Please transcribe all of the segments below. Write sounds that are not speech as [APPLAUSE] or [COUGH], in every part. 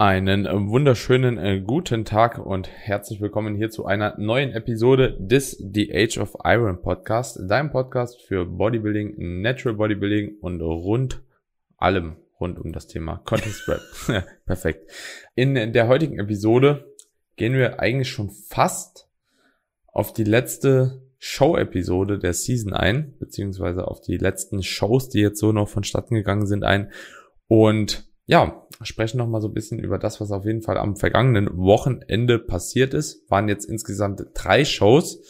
Einen wunderschönen äh, guten Tag und herzlich willkommen hier zu einer neuen Episode des The Age of Iron Podcast, deinem Podcast für Bodybuilding, Natural Bodybuilding und rund allem rund um das Thema Contest Prep. [LAUGHS] [LAUGHS] Perfekt. In der heutigen Episode gehen wir eigentlich schon fast auf die letzte Show-Episode der Season ein, beziehungsweise auf die letzten Shows, die jetzt so noch vonstatten gegangen sind, ein. Und ja, sprechen noch mal so ein bisschen über das, was auf jeden Fall am vergangenen Wochenende passiert ist. Waren jetzt insgesamt drei Shows.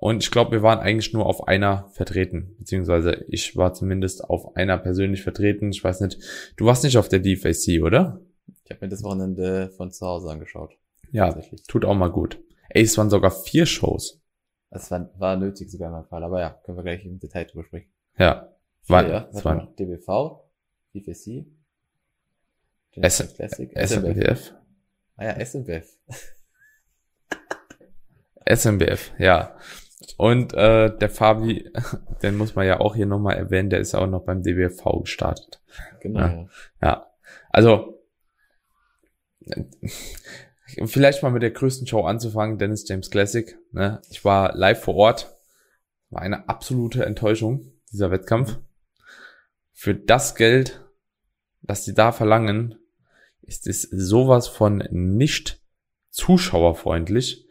Und ich glaube, wir waren eigentlich nur auf einer vertreten. Beziehungsweise ich war zumindest auf einer persönlich vertreten. Ich weiß nicht, du warst nicht auf der DFAC, oder? Ich habe mir das Wochenende von zu Hause angeschaut. Ja, tut auch mal gut. Ey, es waren sogar vier Shows. Das war, war nötig sogar in meinem Fall. Aber ja, können wir gleich im Detail drüber sprechen. Ja. War, ja. Es waren DBV, DFAC, S Classic, SMBF. Ah ja, SMBF. SMBF, ja. Und äh, der Fabi, den muss man ja auch hier nochmal erwähnen, der ist ja auch noch beim DBFV gestartet. Genau. Ja, ja. also vielleicht mal mit der größten Show anzufangen, Dennis James Classic. Ne? Ich war live vor Ort. War eine absolute Enttäuschung, dieser Wettkampf. Für das Geld, das die da verlangen, ist es sowas von nicht zuschauerfreundlich.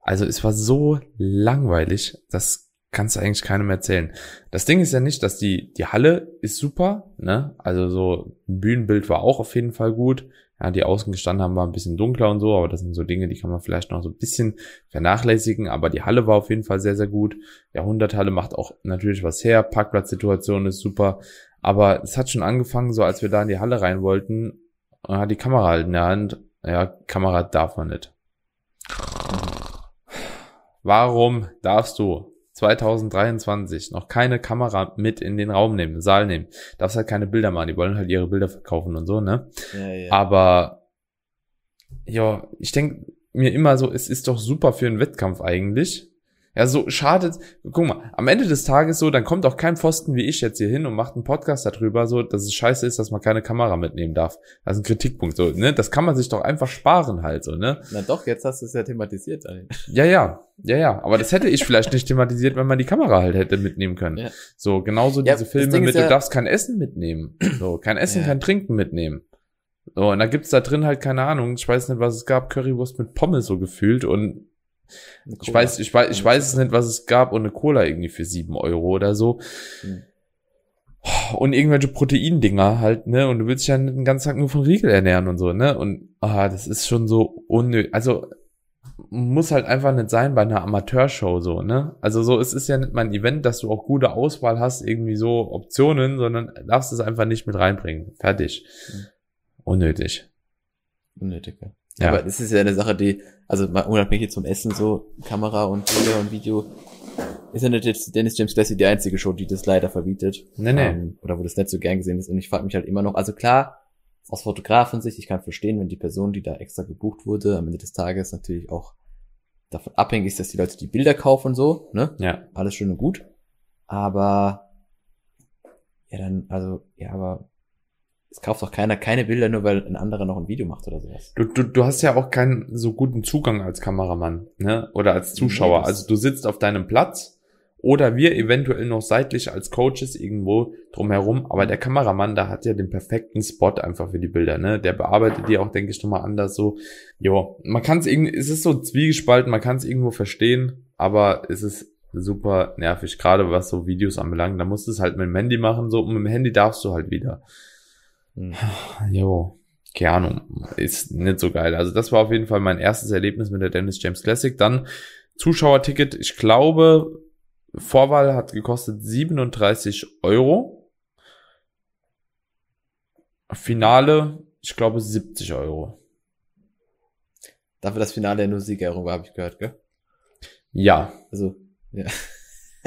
Also es war so langweilig, das kannst du eigentlich keinem erzählen. Das Ding ist ja nicht, dass die, die Halle ist super, ne? Also so Bühnenbild war auch auf jeden Fall gut. Ja, die außen gestanden haben, war ein bisschen dunkler und so, aber das sind so Dinge, die kann man vielleicht noch so ein bisschen vernachlässigen. Aber die Halle war auf jeden Fall sehr, sehr gut. Jahrhunderthalle macht auch natürlich was her. Parkplatzsituation ist super. Aber es hat schon angefangen, so als wir da in die Halle rein wollten, und hat die Kamera halt in der Hand. Ja, Kamera darf man nicht. Warum darfst du 2023 noch keine Kamera mit in den Raum nehmen, Saal nehmen? Darfst halt keine Bilder machen. Die wollen halt ihre Bilder verkaufen und so, ne? Ja, ja. Aber ja, ich denke mir immer so, es ist doch super für einen Wettkampf eigentlich, ja, so schadet, guck mal, am Ende des Tages so, dann kommt auch kein Pfosten wie ich jetzt hier hin und macht einen Podcast darüber, so, dass es scheiße ist, dass man keine Kamera mitnehmen darf. Das ist ein Kritikpunkt, so, ne? Das kann man sich doch einfach sparen halt, so, ne? Na doch, jetzt hast du es ja thematisiert, Daniel. Ja, ja, ja, ja. Aber das hätte ich vielleicht nicht thematisiert, wenn man die Kamera halt hätte mitnehmen können. Ja. So, genauso ja, diese Filme mit, ja, du darfst kein Essen mitnehmen. So, kein Essen, kein Trinken mitnehmen. So, und da gibt's da drin halt keine Ahnung, ich weiß nicht, was es gab, Currywurst mit Pommes so gefühlt und ich weiß, ich weiß, ich weiß es nicht, was es gab und eine Cola irgendwie für sieben Euro oder so. Hm. Und irgendwelche Proteindinger halt, ne? Und du willst dich ja den ganzen Tag nur von Riegel ernähren und so, ne? Und ah, das ist schon so unnötig. Also muss halt einfach nicht sein bei einer Amateurshow so, ne? Also so, es ist ja nicht mein Event, dass du auch gute Auswahl hast, irgendwie so Optionen, sondern darfst es einfach nicht mit reinbringen. Fertig. Hm. Unnötig. Unnötig, ja. Ja. Aber das ist ja eine Sache, die, also mal unabhängig zum Essen, so Kamera und Bilder und Video, ist ja nicht jetzt Dennis James Classy die einzige Show, die das leider verbietet. Nee, nee. Ähm, oder wo das nicht so gern gesehen ist. Und ich frage mich halt immer noch, also klar, aus Fotografensicht, ich kann verstehen, wenn die Person, die da extra gebucht wurde, am Ende des Tages natürlich auch davon abhängig ist, dass die Leute die Bilder kaufen und so, ne? Ja. Alles schön und gut. Aber, ja dann, also, ja, aber es kauft doch keiner keine Bilder, nur weil ein anderer noch ein Video macht oder sowas. Du, du, du hast ja auch keinen so guten Zugang als Kameramann, ne? Oder als Zuschauer. Nee, also du sitzt auf deinem Platz oder wir eventuell noch seitlich als Coaches irgendwo drumherum, aber der Kameramann, da hat ja den perfekten Spot einfach für die Bilder, ne? Der bearbeitet die auch, denke ich, nochmal anders so. Jo, man kann es irgendwie, es ist so zwiegespalten, man kann es irgendwo verstehen, aber es ist super nervig, gerade was so Videos anbelangt. Da musst du es halt mit dem Handy machen, so und mit dem Handy darfst du halt wieder. Hm. [SIGHS] Jo, keine Ahnung, ist nicht so geil. Also das war auf jeden Fall mein erstes Erlebnis mit der Dennis James Classic. Dann Zuschauerticket, ich glaube, Vorwahl hat gekostet 37 Euro. Finale, ich glaube 70 Euro. Dafür das Finale ja nur Siegerehrung war, habe ich gehört, gell? Ja. Also, ja.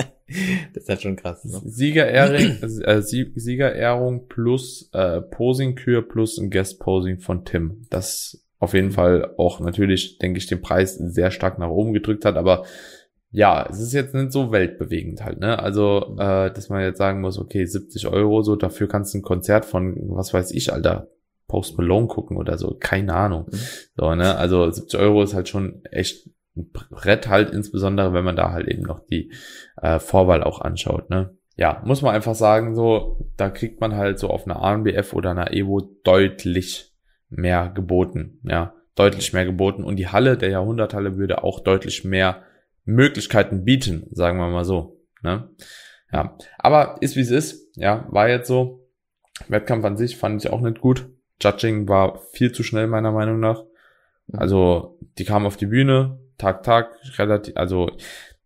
[LAUGHS] das ist halt schon krass. Ne? Siegerehrung, äh, Siegerehrung plus äh, Posing-Kür plus ein Guest-Posing von Tim. Das auf jeden Fall auch natürlich, denke ich, den Preis sehr stark nach oben gedrückt hat, aber ja, es ist jetzt nicht so weltbewegend halt, ne? Also, äh, dass man jetzt sagen muss, okay, 70 Euro, so, dafür kannst du ein Konzert von, was weiß ich, Alter, Post Malone gucken oder so, keine Ahnung. Mhm. So, ne, also 70 Euro ist halt schon echt ein Brett halt, insbesondere wenn man da halt eben noch die äh, Vorwahl auch anschaut, ne. Ja, muss man einfach sagen, so, da kriegt man halt so auf einer ANBF oder einer Evo deutlich mehr geboten, ja, deutlich mehr geboten und die Halle, der Jahrhunderthalle würde auch deutlich mehr Möglichkeiten bieten, sagen wir mal so, ne. Ja, aber ist wie es ist, ja, war jetzt so. Wettkampf an sich fand ich auch nicht gut. Judging war viel zu schnell meiner Meinung nach. Also die kamen auf die Bühne, Tag, Tag, relativ, also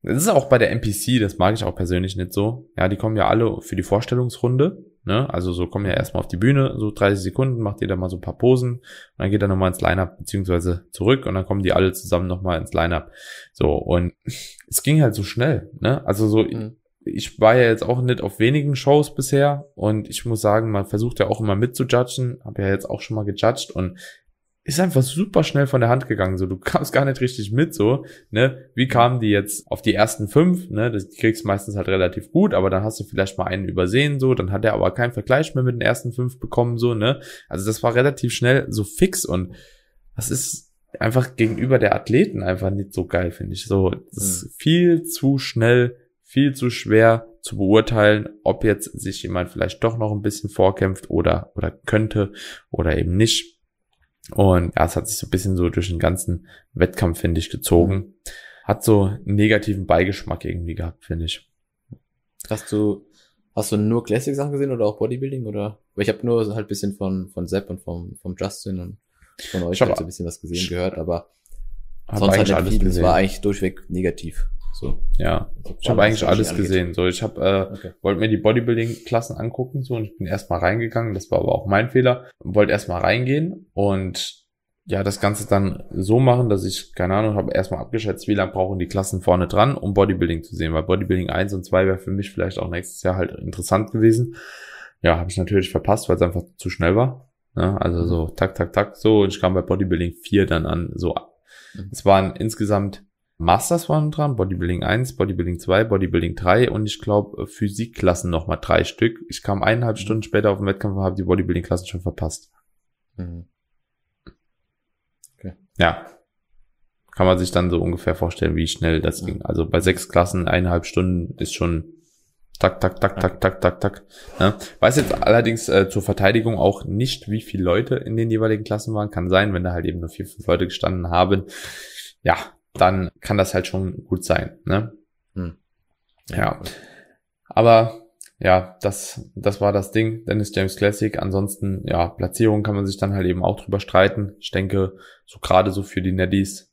das ist auch bei der NPC, das mag ich auch persönlich nicht so. Ja, die kommen ja alle für die Vorstellungsrunde. Ne? Also so kommen ja erstmal auf die Bühne, so 30 Sekunden, macht jeder mal so ein paar Posen, und dann geht er nochmal ins Line-Up, beziehungsweise zurück und dann kommen die alle zusammen nochmal ins Line-Up. So, und [LAUGHS] es ging halt so schnell, ne? Also so, mhm ich war ja jetzt auch nicht auf wenigen Shows bisher und ich muss sagen, man versucht ja auch immer mitzujudgen, habe ja jetzt auch schon mal gejudged und ist einfach super schnell von der Hand gegangen. So, du kamst gar nicht richtig mit, so, ne? Wie kamen die jetzt auf die ersten fünf, ne? Das kriegst meistens halt relativ gut, aber dann hast du vielleicht mal einen übersehen, so, dann hat er aber keinen Vergleich mehr mit den ersten fünf bekommen, so, ne? Also das war relativ schnell so fix und das ist einfach gegenüber der Athleten einfach nicht so geil, finde ich. So, das ist mhm. viel zu schnell viel zu schwer zu beurteilen, ob jetzt sich jemand vielleicht doch noch ein bisschen vorkämpft oder, oder könnte oder eben nicht. Und ja, es hat sich so ein bisschen so durch den ganzen Wettkampf, finde ich, gezogen. Hat so einen negativen Beigeschmack irgendwie gehabt, finde ich. Hast du, hast du nur Classic-Sachen gesehen oder auch Bodybuilding oder? Weil ich habe nur halt ein bisschen von, von Sepp und vom, vom Justin und von euch halt so ein bisschen was gesehen, gehört, aber sonst halt alles viel, es war eigentlich durchweg negativ. So. Ja, also ich habe eigentlich alles angeht. gesehen. So, ich habe äh, okay. wollte mir die Bodybuilding-Klassen angucken so und ich bin erstmal reingegangen. Das war aber auch mein Fehler. Wollte erstmal reingehen und ja, das Ganze dann so machen, dass ich, keine Ahnung, habe erstmal abgeschätzt, wie lange brauchen die Klassen vorne dran, um Bodybuilding zu sehen, weil Bodybuilding 1 und 2 wäre für mich vielleicht auch nächstes Jahr halt interessant gewesen. Ja, habe ich natürlich verpasst, weil es einfach zu schnell war. Ja, also so tak, tak, tak, so und ich kam bei Bodybuilding 4 dann an, so. Mhm. Es waren insgesamt Masters waren dran, Bodybuilding 1, Bodybuilding 2, Bodybuilding 3 und ich glaube Physikklassen nochmal drei Stück. Ich kam eineinhalb mhm. Stunden später auf den Wettkampf und habe die Bodybuilding-Klassen schon verpasst. Mhm. Okay. Ja. Kann man sich dann so ungefähr vorstellen, wie schnell das mhm. ging. Also bei sechs Klassen eineinhalb Stunden ist schon tak, tak, tak, tak, tak, tak, tak. Ja. Weiß jetzt allerdings äh, zur Verteidigung auch nicht, wie viele Leute in den jeweiligen Klassen waren. Kann sein, wenn da halt eben nur vier, fünf Leute gestanden haben. Ja, dann kann das halt schon gut sein. Ne? Hm. Ja. Aber ja, das, das war das Ding, Dennis James Classic. Ansonsten, ja, Platzierung kann man sich dann halt eben auch drüber streiten. Ich denke, so gerade so für die Netties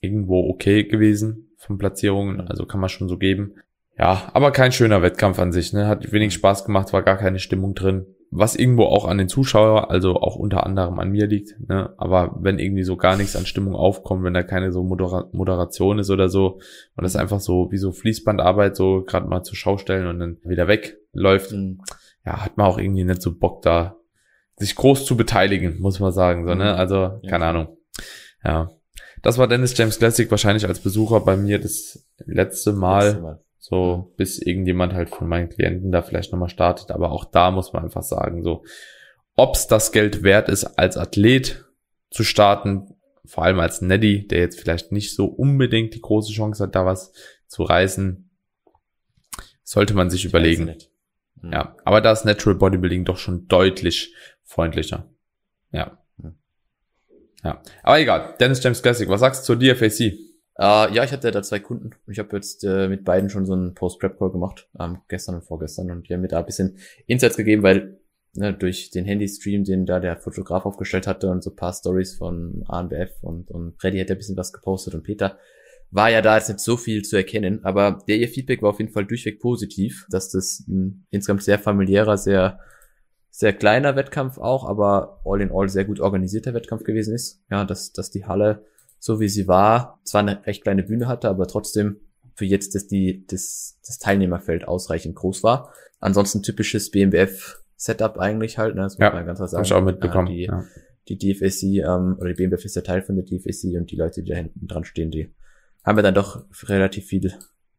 irgendwo okay gewesen von Platzierungen. Also kann man schon so geben. Ja, aber kein schöner Wettkampf an sich, ne? Hat wenig Spaß gemacht, war gar keine Stimmung drin was irgendwo auch an den Zuschauer, also auch unter anderem an mir liegt. Ne? Aber wenn irgendwie so gar nichts an Stimmung aufkommt, wenn da keine so Modera Moderation ist oder so, und das einfach so wie so Fließbandarbeit so gerade mal zur Schau stellen und dann wieder wegläuft, mhm. ja, hat man auch irgendwie nicht so Bock da, sich groß zu beteiligen, muss man sagen. So, ne? Mhm. Also, keine ja. Ahnung. Ja. Das war Dennis James Classic wahrscheinlich als Besucher bei mir das letzte Mal. Letzte Mal. So, bis irgendjemand halt von meinen Klienten da vielleicht nochmal startet. Aber auch da muss man einfach sagen, so, ob's das Geld wert ist, als Athlet zu starten, vor allem als Neddy, der jetzt vielleicht nicht so unbedingt die große Chance hat, da was zu reißen, sollte man sich ich überlegen. Mhm. Ja, aber da ist Natural Bodybuilding doch schon deutlich freundlicher. Ja. Mhm. Ja. Aber egal. Dennis James Classic, was sagst du zur DFAC? Uh, ja, ich hatte da zwei Kunden. Ich habe jetzt äh, mit beiden schon so einen Post-Prep-Call gemacht, ähm, gestern und vorgestern. Und die haben mir da ein bisschen Insights gegeben, weil ne, durch den Handy-Stream, den da der Fotograf aufgestellt hatte und so paar Stories von ANBF und, und Freddy hat ja ein bisschen was gepostet und Peter, war ja da jetzt nicht so viel zu erkennen. Aber der ihr Feedback war auf jeden Fall durchweg positiv, dass das ein insgesamt sehr familiärer, sehr sehr kleiner Wettkampf auch, aber all in all sehr gut organisierter Wettkampf gewesen ist. Ja, dass, dass die Halle so wie sie war, zwar eine recht kleine Bühne hatte, aber trotzdem für jetzt, dass die, das, das Teilnehmerfeld ausreichend groß war. Ansonsten typisches BMBF-Setup eigentlich halt, ne? das muss ja, man ganz klar sagen. Hab ich auch mitbekommen. die, ja. die DFSC, ähm, oder die BMBF ist der Teil von der DFSC und die Leute, die da hinten dran stehen, die haben wir dann doch relativ viel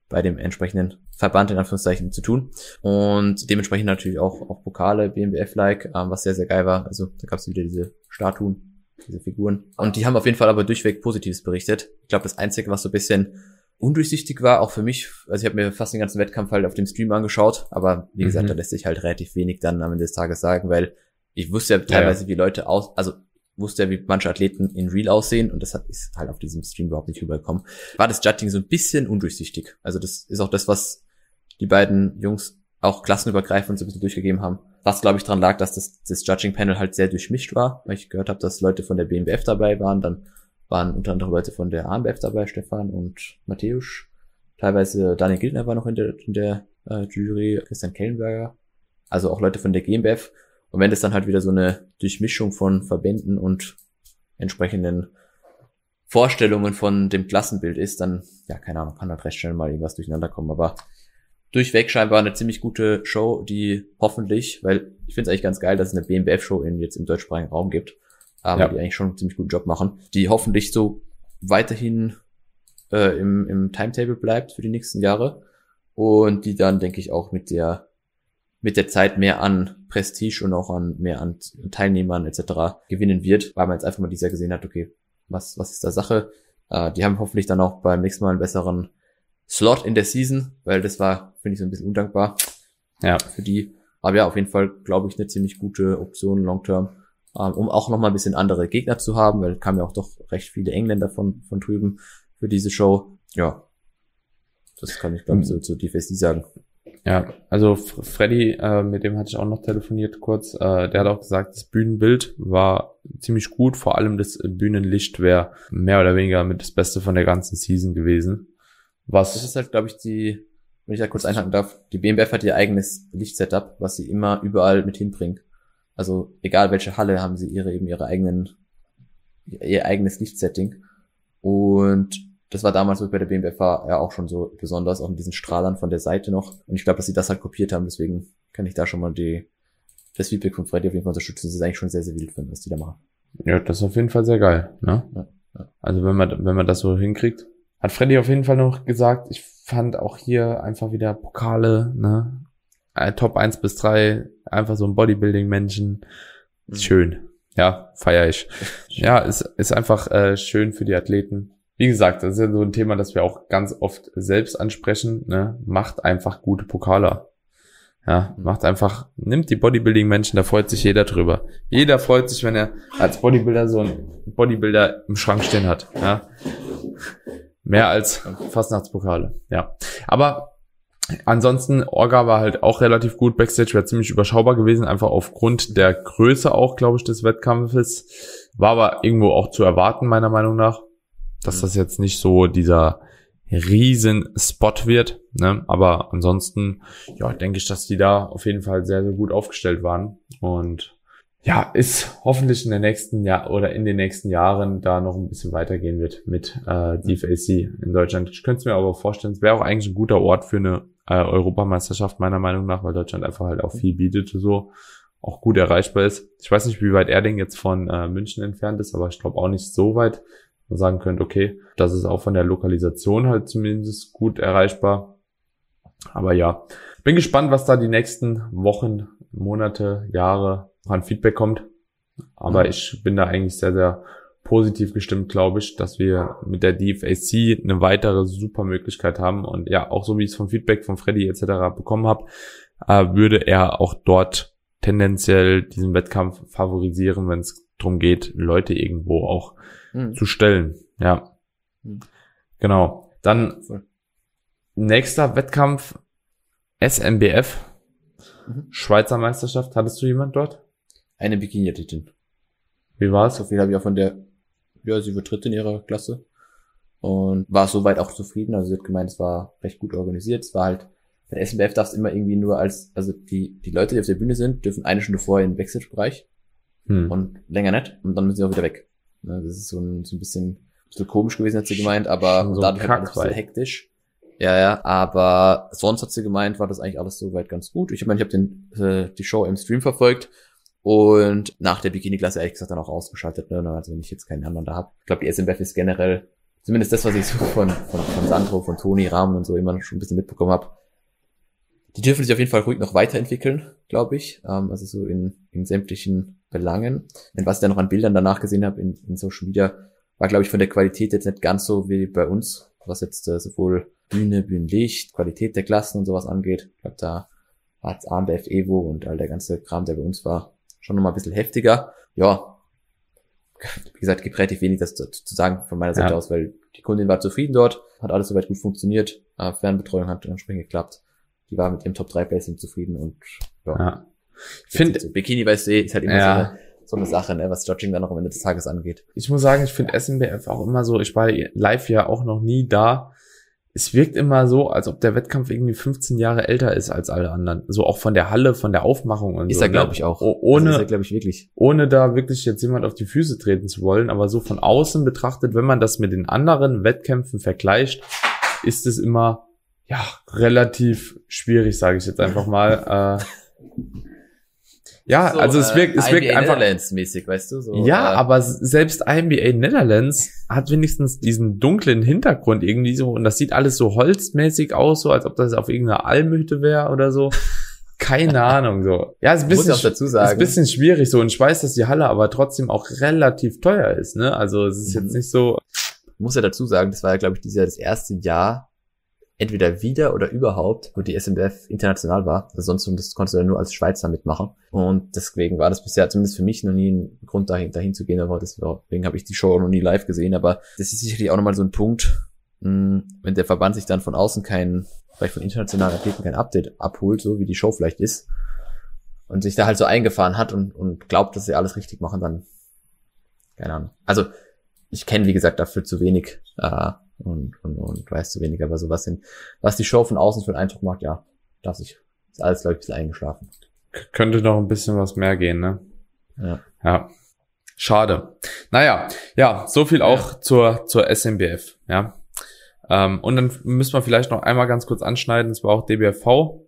bei dem entsprechenden Verband in Anführungszeichen zu tun. Und dementsprechend natürlich auch, auch Pokale, BMBF-like, ähm, was sehr, sehr geil war. Also da gab es wieder diese Statuen, diese Figuren. Und die haben auf jeden Fall aber durchweg Positives berichtet. Ich glaube, das Einzige, was so ein bisschen undurchsichtig war, auch für mich, also ich habe mir fast den ganzen Wettkampf halt auf dem Stream angeschaut, aber wie gesagt, mhm. da lässt sich halt relativ wenig dann am Ende des Tages sagen, weil ich wusste ja teilweise, ja. wie Leute aus, also wusste ja, wie manche Athleten in Real aussehen und das hat ist halt auf diesem Stream überhaupt nicht rübergekommen. War das Judging so ein bisschen undurchsichtig. Also das ist auch das, was die beiden Jungs auch klassenübergreifend so ein bisschen durchgegeben haben. Was, glaube ich, daran lag, dass das, das Judging-Panel halt sehr durchmischt war, weil ich gehört habe, dass Leute von der BMBF dabei waren, dann waren unter anderem Leute von der AMBF dabei, Stefan und Matthäus. Teilweise Daniel Gildner war noch in der, in der äh, Jury, Christian Kellenberger. Also auch Leute von der GmbF. Und wenn das dann halt wieder so eine Durchmischung von Verbänden und entsprechenden Vorstellungen von dem Klassenbild ist, dann, ja, keine Ahnung, kann halt recht schnell mal irgendwas durcheinander kommen. Aber durchweg scheinbar eine ziemlich gute Show, die hoffentlich, weil ich finde es eigentlich ganz geil, dass es eine BMBF-Show jetzt im deutschsprachigen Raum gibt, aber ja. die eigentlich schon einen ziemlich guten Job machen, die hoffentlich so weiterhin äh, im, im Timetable bleibt für die nächsten Jahre und die dann, denke ich, auch mit der mit der Zeit mehr an Prestige und auch an mehr an Teilnehmern etc. gewinnen wird, weil man jetzt einfach mal dieser gesehen hat, okay, was, was ist da Sache? Äh, die haben hoffentlich dann auch beim nächsten Mal einen besseren Slot in der Season, weil das war, finde ich, so ein bisschen undankbar. Ja. Für die. Aber ja, auf jeden Fall, glaube ich, eine ziemlich gute Option long term, ähm, um auch nochmal ein bisschen andere Gegner zu haben, weil kamen ja auch doch recht viele Engländer von, von drüben für diese Show. Ja. Das kann ich, glaube ich, so zu DFSD sagen. Ja, also Freddy, äh, mit dem hatte ich auch noch telefoniert kurz, äh, der hat auch gesagt, das Bühnenbild war ziemlich gut, vor allem das Bühnenlicht wäre mehr oder weniger mit das Beste von der ganzen Season gewesen. Was das ist halt, glaube ich, die, wenn ich da kurz einhaken darf, die BMWF hat ihr eigenes Lichtsetup, was sie immer überall mit hinbringt. Also egal welche Halle haben sie ihre eben ihre eigenen ihr eigenes Lichtsetting und das war damals bei der BMWF ja auch schon so besonders, auch mit diesen Strahlern von der Seite noch. Und ich glaube, dass sie das halt kopiert haben, deswegen kann ich da schon mal die, das Feedback von Freddy auf jeden Fall unterstützen. Das ist eigentlich schon sehr, sehr wild was die da machen. Ja, das ist auf jeden Fall sehr geil, ne? Ja, ja. Also wenn man, wenn man das so hinkriegt. Hat Freddy auf jeden Fall noch gesagt, ich fand auch hier einfach wieder Pokale, ne? Äh, Top 1 bis 3, einfach so ein Bodybuilding-Menschen. Mhm. Schön. Ja, feier ich. [LAUGHS] ja, ist, ist einfach äh, schön für die Athleten wie gesagt, das ist ja so ein Thema, das wir auch ganz oft selbst ansprechen. Ne? Macht einfach gute Pokaler. Ja, macht einfach, nimmt die Bodybuilding-Menschen, da freut sich jeder drüber. Jeder freut sich, wenn er als Bodybuilder so einen Bodybuilder im Schrank stehen hat. Ja. Mehr als Fastnachtspokale. Ja. Aber ansonsten, Orga war halt auch relativ gut. Backstage wäre ziemlich überschaubar gewesen, einfach aufgrund der Größe auch, glaube ich, des Wettkampfes. War aber irgendwo auch zu erwarten, meiner Meinung nach dass mhm. das jetzt nicht so dieser riesen Spot wird. Ne? Aber ansonsten, ja, denke ich, dass die da auf jeden Fall sehr, sehr gut aufgestellt waren. Und ja, ist hoffentlich in der nächsten Jahr oder in den nächsten Jahren da noch ein bisschen weitergehen wird mit äh, DFAC in Deutschland. Ich könnte es mir aber vorstellen, es wäre auch eigentlich ein guter Ort für eine äh, Europameisterschaft, meiner Meinung nach, weil Deutschland einfach halt auch viel bietet so auch gut erreichbar ist. Ich weiß nicht, wie weit Erding jetzt von äh, München entfernt ist, aber ich glaube auch nicht so weit man sagen könnte, okay, das ist auch von der Lokalisation halt zumindest gut erreichbar. Aber ja, bin gespannt, was da die nächsten Wochen, Monate, Jahre an Feedback kommt. Aber ich bin da eigentlich sehr, sehr positiv gestimmt, glaube ich, dass wir mit der DFAC eine weitere super Möglichkeit haben. Und ja, auch so wie ich es vom Feedback von Freddy etc. bekommen habe, äh, würde er auch dort tendenziell diesen Wettkampf favorisieren, wenn es darum geht, Leute irgendwo auch mhm. zu stellen. Ja. Mhm. Genau. Dann. Nächster Wettkampf SMBF. Mhm. Schweizer Meisterschaft. Hattest du jemand dort? Eine Bikini-Athletin. Wie war's? So viel habe ich auch von der, ja, sie wird in ihrer Klasse. Und war soweit auch zufrieden. Also sie hat gemeint, es war recht gut organisiert. Es war halt, bei SMBF darfst immer irgendwie nur als, also die, die Leute, die auf der Bühne sind, dürfen eine Stunde vorher in den Backstage-Bereich. Hm. Und länger nicht. Und dann müssen sie auch wieder weg. Das ist so ein, so ein bisschen, ein bisschen komisch gewesen, hat sie gemeint, aber so dadurch halt ein bisschen hektisch. Ja, ja, aber sonst hat sie gemeint, war das eigentlich alles soweit ganz gut. Ich meine, ich habe den äh, die Show im Stream verfolgt und nach der Bikini-Klasse ehrlich gesagt dann auch ausgeschaltet, ne? also wenn ich jetzt keinen anderen da habe. Ich glaube, die SMBF ist generell zumindest das, was ich so von, von, von Sandro, von Toni, Rahmen und so immer schon ein bisschen mitbekommen habe, die dürfen sich auf jeden Fall ruhig noch weiterentwickeln, glaube ich. Ähm, also so in, in sämtlichen Belangen. Denn was ich dann noch an Bildern danach gesehen habe in, in Social Media, war, glaube ich, von der Qualität jetzt nicht ganz so wie bei uns, was jetzt äh, sowohl Bühne, Bühnenlicht, Qualität der Klassen und sowas angeht. Ich glaube, da hat AMBF Evo und all der ganze Kram, der bei uns war, schon nochmal ein bisschen heftiger. Ja, wie gesagt, gibt relativ wenig das zu, zu sagen von meiner Seite ja. aus, weil die Kundin war zufrieden dort, hat alles soweit gut funktioniert, äh, Fernbetreuung hat entsprechend geklappt. Die war mit dem Top 3 Placing zufrieden und ja. ja. Ich finde, so Bikini bei See ist halt immer ja. so, eine, so eine Sache, ne, was Judging dann noch am Ende des Tages angeht. Ich muss sagen, ich finde SNBF auch immer so, ich war live ja auch noch nie da, es wirkt immer so, als ob der Wettkampf irgendwie 15 Jahre älter ist als alle anderen. So auch von der Halle, von der Aufmachung und ist so. Ist er, glaube ich, auch. Ohne, also ist er, glaube ich, wirklich. Ohne da wirklich jetzt jemand auf die Füße treten zu wollen, aber so von außen betrachtet, wenn man das mit den anderen Wettkämpfen vergleicht, ist es immer, ja, relativ schwierig, sage ich jetzt einfach mal. äh, [LAUGHS] ja, so, also es wirkt, es wirkt einfach Netherlands mäßig, weißt du? So, ja, äh, aber selbst IMBA Netherlands hat wenigstens diesen dunklen Hintergrund irgendwie so und das sieht alles so holzmäßig aus, so als ob das auf irgendeiner Almhütte wäre oder so. Keine [LAUGHS] Ahnung, so. Ja, ist ein bisschen, Muss dazu sagen. ist ein bisschen schwierig so und ich weiß, dass die Halle aber trotzdem auch relativ teuer ist, ne? Also es ist mhm. jetzt nicht so. Ich muss ja dazu sagen, das war ja, glaube ich, dieses Jahr das erste Jahr, entweder wieder oder überhaupt, wo die SMBF international war. Also sonst das konntest du ja nur als Schweizer mitmachen. Und deswegen war das bisher zumindest für mich noch nie ein Grund, dahin, dahin zu gehen. Aber deswegen habe ich die Show noch nie live gesehen. Aber das ist sicherlich auch nochmal so ein Punkt, hm, wenn der Verband sich dann von außen kein, vielleicht von internationalen Athleten kein Update abholt, so wie die Show vielleicht ist, und sich da halt so eingefahren hat und, und glaubt, dass sie alles richtig machen, dann keine Ahnung. Also ich kenne, wie gesagt, dafür zu wenig. Äh, und, und, und weiß zu wenig, aber so was, in, was die Show von außen für einen Eindruck macht, ja, darf sich, ist alles, glaube ich, ein bisschen eingeschlafen. könnte noch ein bisschen was mehr gehen, ne? Ja. Ja. Schade. Naja, ja, so viel auch ja. zur, zur SMBF, ja. Ähm, und dann müssen wir vielleicht noch einmal ganz kurz anschneiden, es war auch DBFV.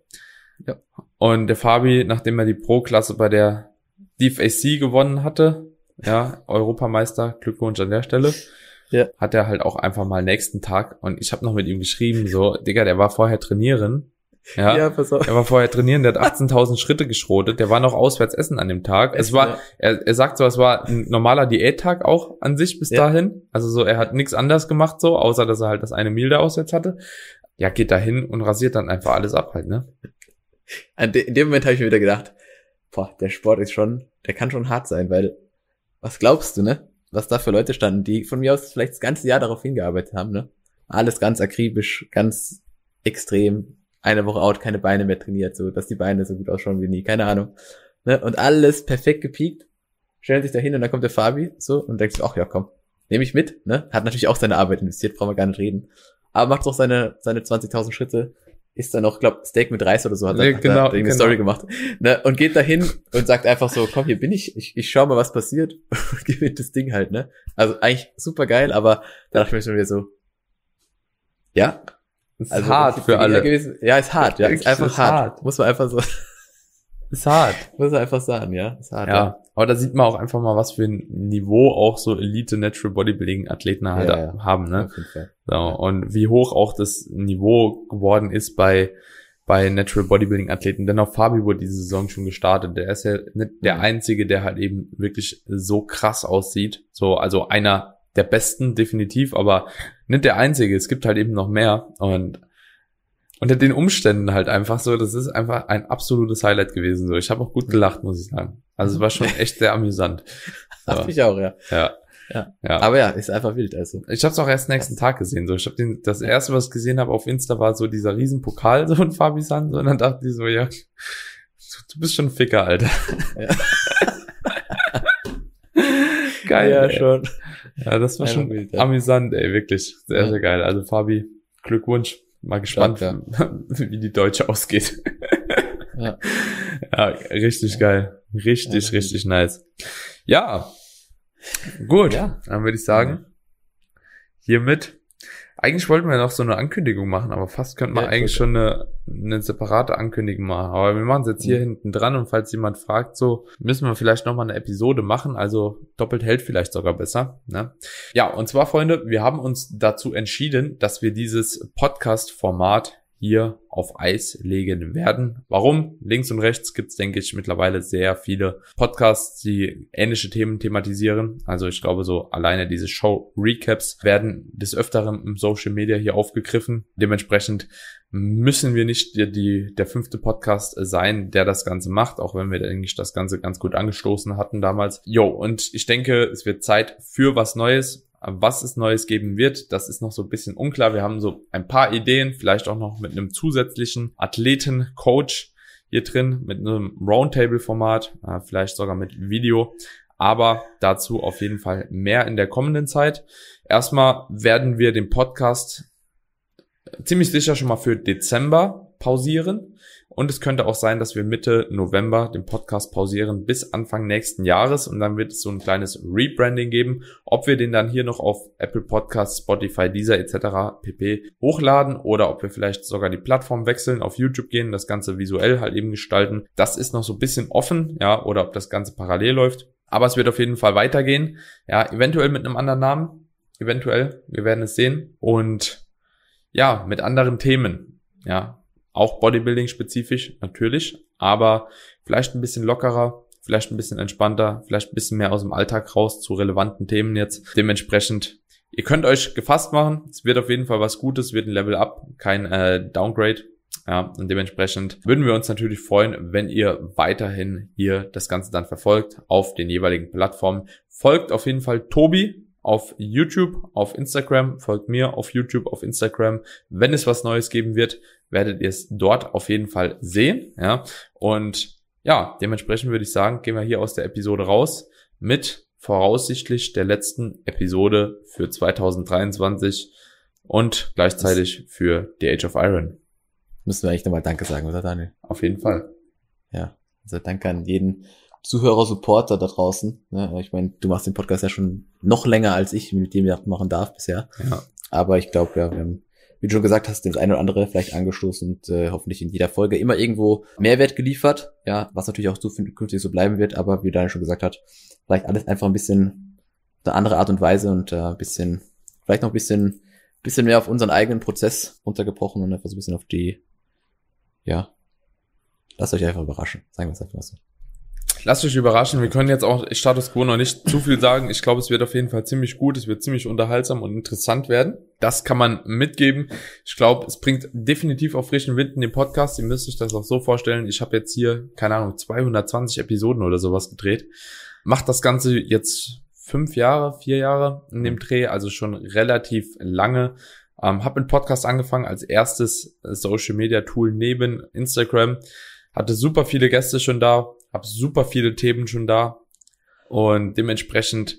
Ja. Und der Fabi, nachdem er die Pro-Klasse bei der DFAC gewonnen hatte, ja, Europameister, Glückwunsch an der Stelle ja. hat er halt auch einfach mal nächsten Tag und ich habe noch mit ihm geschrieben, so, Digga, der war vorher trainieren. Ja, ja pass auf. Er war vorher trainieren, der hat 18.000 Schritte geschrotet, der war noch auswärts essen an dem Tag. Es war, er, er sagt so, es war ein normaler Diättag auch an sich bis ja. dahin. Also so, er hat nichts anders gemacht so, außer dass er halt das eine Meal da auswärts hatte. Ja, geht da hin und rasiert dann einfach alles ab halt, ne? In dem Moment habe ich mir wieder gedacht, boah, der Sport ist schon, der kann schon hart sein, weil, was glaubst du, ne? Was da für Leute standen, die von mir aus vielleicht das ganze Jahr darauf hingearbeitet haben, ne? Alles ganz akribisch, ganz extrem, eine Woche out, keine Beine mehr trainiert, so, dass die Beine so gut ausschauen wie nie, keine Ahnung. Ne? Und alles perfekt gepiekt, stellen sich da hin und dann kommt der Fabi, so, und denkt sich, ach ja, komm, nehme ich mit, ne? Hat natürlich auch seine Arbeit investiert, brauchen wir gar nicht reden. Aber macht doch seine, seine 20.000 Schritte, ist dann noch, glaub, Steak mit Reis oder so, hat, nee, hat genau, er eine genau. Story gemacht. Ne? Und geht dahin und sagt einfach so, komm, hier bin ich, ich, ich schau mal, was passiert [LAUGHS] und gewinnt das Ding halt, ne? Also eigentlich super geil, aber da dachte ich mir schon wieder so, ja. Ist also, hart für alle. Gewesen, ja, ist hart, ja, ist einfach ist hart. hart. Muss man einfach so. Ist hart. Muss man einfach sagen, ja. Ist hart. Ja. ja. Aber da sieht man auch einfach mal, was für ein Niveau auch so Elite Natural Bodybuilding Athleten halt ja, ja. haben, ne? So, und wie hoch auch das Niveau geworden ist bei bei Natural Bodybuilding Athleten. Denn auch Fabi wurde diese Saison schon gestartet. Der ist ja nicht der mhm. einzige, der halt eben wirklich so krass aussieht. So, also einer der besten definitiv, aber nicht der einzige. Es gibt halt eben noch mehr und unter den Umständen halt einfach so, das ist einfach ein absolutes Highlight gewesen. So, ich habe auch gut gelacht, muss ich sagen. Also es war schon [LAUGHS] echt sehr amüsant. So. Hab ich auch, ja. Ja. Ja. ja. Aber ja, ist einfach wild. Also. Ich habe es auch erst nächsten Tag gesehen. So, ich habe den das erste, was ich gesehen habe auf Insta, war so dieser riesen Pokal [LAUGHS] so von Fabi San. So, und dann dachte ich so, ja, du bist schon ein Ficker, Alter. Ja. [LAUGHS] geil. Ja, ey. schon. Ja, das war schon wild, ja. amüsant, ey, wirklich. Sehr, ja. sehr geil. Also Fabi, Glückwunsch. Mal gespannt, ja, [LAUGHS] wie die Deutsche ausgeht. ja. [LAUGHS] ja, richtig geil. Richtig, ja, richtig nice. Ja, gut. Ja. Dann würde ich sagen, hiermit eigentlich wollten wir noch so eine Ankündigung machen, aber fast könnte man Ja, eigentlich ich schon eine, eine separate Ankündigung machen. Aber wir machen es jetzt hier Mhm. hinten dran und falls jemand fragt, so müssen wir vielleicht nochmal eine Episode machen. Also doppelt hält vielleicht sogar besser. Ne? Ja, und zwar, Freunde, wir haben uns dazu entschieden, dass wir dieses Podcast-Format hier auf Eis legen werden. Warum? Links und rechts gibt's, denke ich, mittlerweile sehr viele Podcasts, die ähnliche Themen thematisieren. Also ich glaube, so alleine diese Show-Recaps werden des Öfteren im Social Media hier aufgegriffen. Dementsprechend müssen wir nicht die, die, der fünfte Podcast sein, der das Ganze macht, auch wenn wir, denke das Ganze ganz gut angestoßen hatten damals. Jo, und ich denke, es wird Zeit für was Neues. Was es Neues geben wird, das ist noch so ein bisschen unklar. Wir haben so ein paar Ideen, vielleicht auch noch mit einem zusätzlichen Athleten-Coach hier drin, mit einem Roundtable-Format, äh, vielleicht sogar mit Video. Aber dazu auf jeden Fall mehr in der kommenden Zeit. Erstmal werden wir den Podcast ziemlich sicher schon mal für Dezember pausieren. Und es könnte auch sein, dass wir Mitte November den Podcast pausieren bis Anfang nächsten Jahres und dann wird es so ein kleines Rebranding geben. Ob wir den dann hier noch auf Apple Podcasts, Spotify, Deezer etc. pp. hochladen oder ob wir vielleicht sogar die Plattform wechseln, auf YouTube gehen, das Ganze visuell halt eben gestalten. Das ist noch so ein bisschen offen, ja, oder ob das Ganze parallel läuft. Aber es wird auf jeden Fall weitergehen. Ja, eventuell mit einem anderen Namen. Eventuell. Wir werden es sehen. Und ja, mit anderen Themen. Ja, auch Bodybuilding spezifisch, natürlich, aber vielleicht ein bisschen lockerer, vielleicht ein bisschen entspannter, vielleicht ein bisschen mehr aus dem Alltag raus zu relevanten Themen jetzt. Dementsprechend, ihr könnt euch gefasst machen. Es wird auf jeden Fall was Gutes, wird ein Level Up, kein äh, Downgrade. Ja, und dementsprechend würden wir uns natürlich freuen, wenn ihr weiterhin hier das Ganze dann verfolgt auf den jeweiligen Plattformen. Folgt auf jeden Fall Tobi auf YouTube, auf Instagram, folgt mir auf YouTube, auf Instagram. Wenn es was Neues geben wird, werdet ihr es dort auf jeden Fall sehen. Ja, und ja, dementsprechend würde ich sagen, gehen wir hier aus der Episode raus mit voraussichtlich der letzten Episode für 2023 und gleichzeitig für The Age of Iron. Müssen wir eigentlich nochmal Danke sagen, oder Daniel? Auf jeden Fall. Ja. Also danke an jeden Zuhörer, Supporter da draußen. Ja, ich meine, du machst den Podcast ja schon noch länger als ich, mit dem ich machen darf bisher. Ja. Aber ich glaube, ja, wir haben, wie du schon gesagt hast, das eine oder andere vielleicht angestoßen und äh, hoffentlich in jeder Folge immer irgendwo Mehrwert geliefert. Ja, was natürlich auch zukünftig so bleiben wird, aber wie Daniel schon gesagt hat, vielleicht alles einfach ein bisschen eine andere Art und Weise und äh, ein bisschen, vielleicht noch ein bisschen, bisschen mehr auf unseren eigenen Prozess runtergebrochen und einfach so ein bisschen auf die, ja, lasst euch einfach überraschen. Sagen wir es einfach so. Lasst euch überraschen. Wir können jetzt auch Status Quo noch nicht zu viel sagen. Ich glaube, es wird auf jeden Fall ziemlich gut. Es wird ziemlich unterhaltsam und interessant werden. Das kann man mitgeben. Ich glaube, es bringt definitiv auch frischen Wind in den Podcast. Ihr müsst euch das auch so vorstellen. Ich habe jetzt hier, keine Ahnung, 220 Episoden oder sowas gedreht. Macht das Ganze jetzt fünf Jahre, vier Jahre in dem Dreh, also schon relativ lange. Ähm, habe mit Podcast angefangen als erstes Social Media Tool neben Instagram. Hatte super viele Gäste schon da, habe super viele Themen schon da und dementsprechend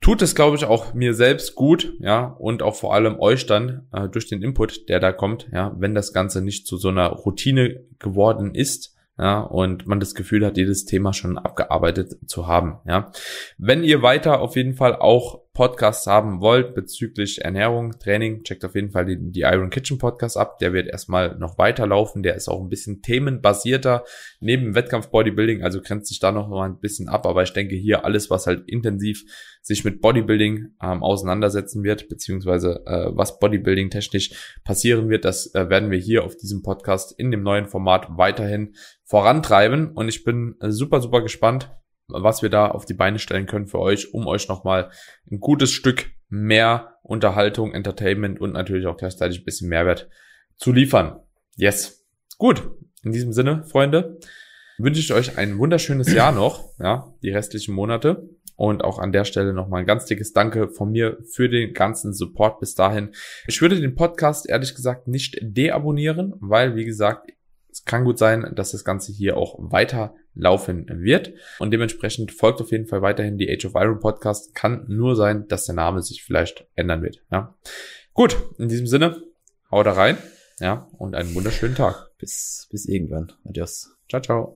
tut es, glaube ich, auch mir selbst gut, ja, und auch vor allem euch dann äh, durch den Input, der da kommt, ja, wenn das Ganze nicht zu so einer Routine geworden ist, ja, und man das Gefühl hat, jedes Thema schon abgearbeitet zu haben, ja. Wenn ihr weiter auf jeden Fall auch Podcasts haben wollt bezüglich Ernährung, Training, checkt auf jeden Fall die, die Iron Kitchen Podcast ab. Der wird erstmal noch weiterlaufen. Der ist auch ein bisschen themenbasierter neben Wettkampf Bodybuilding, also grenzt sich da noch mal ein bisschen ab. Aber ich denke hier alles, was halt intensiv sich mit Bodybuilding ähm, auseinandersetzen wird, beziehungsweise äh, was Bodybuilding technisch passieren wird, das äh, werden wir hier auf diesem Podcast in dem neuen Format weiterhin vorantreiben. Und ich bin äh, super, super gespannt, was wir da auf die Beine stellen können für euch, um euch nochmal ein gutes Stück mehr Unterhaltung, Entertainment und natürlich auch gleichzeitig ein bisschen Mehrwert zu liefern. Yes. Gut. In diesem Sinne, Freunde, wünsche ich euch ein wunderschönes Jahr noch, ja, die restlichen Monate. Und auch an der Stelle nochmal ein ganz dickes Danke von mir für den ganzen Support bis dahin. Ich würde den Podcast ehrlich gesagt nicht deabonnieren, weil, wie gesagt, es kann gut sein, dass das Ganze hier auch weiter laufen wird. Und dementsprechend folgt auf jeden Fall weiterhin die Age of Iron Podcast. Kann nur sein, dass der Name sich vielleicht ändern wird. Ja. Gut, in diesem Sinne, haut da rein. Ja, und einen wunderschönen Tag. Bis, bis irgendwann. Adios. Ciao, ciao.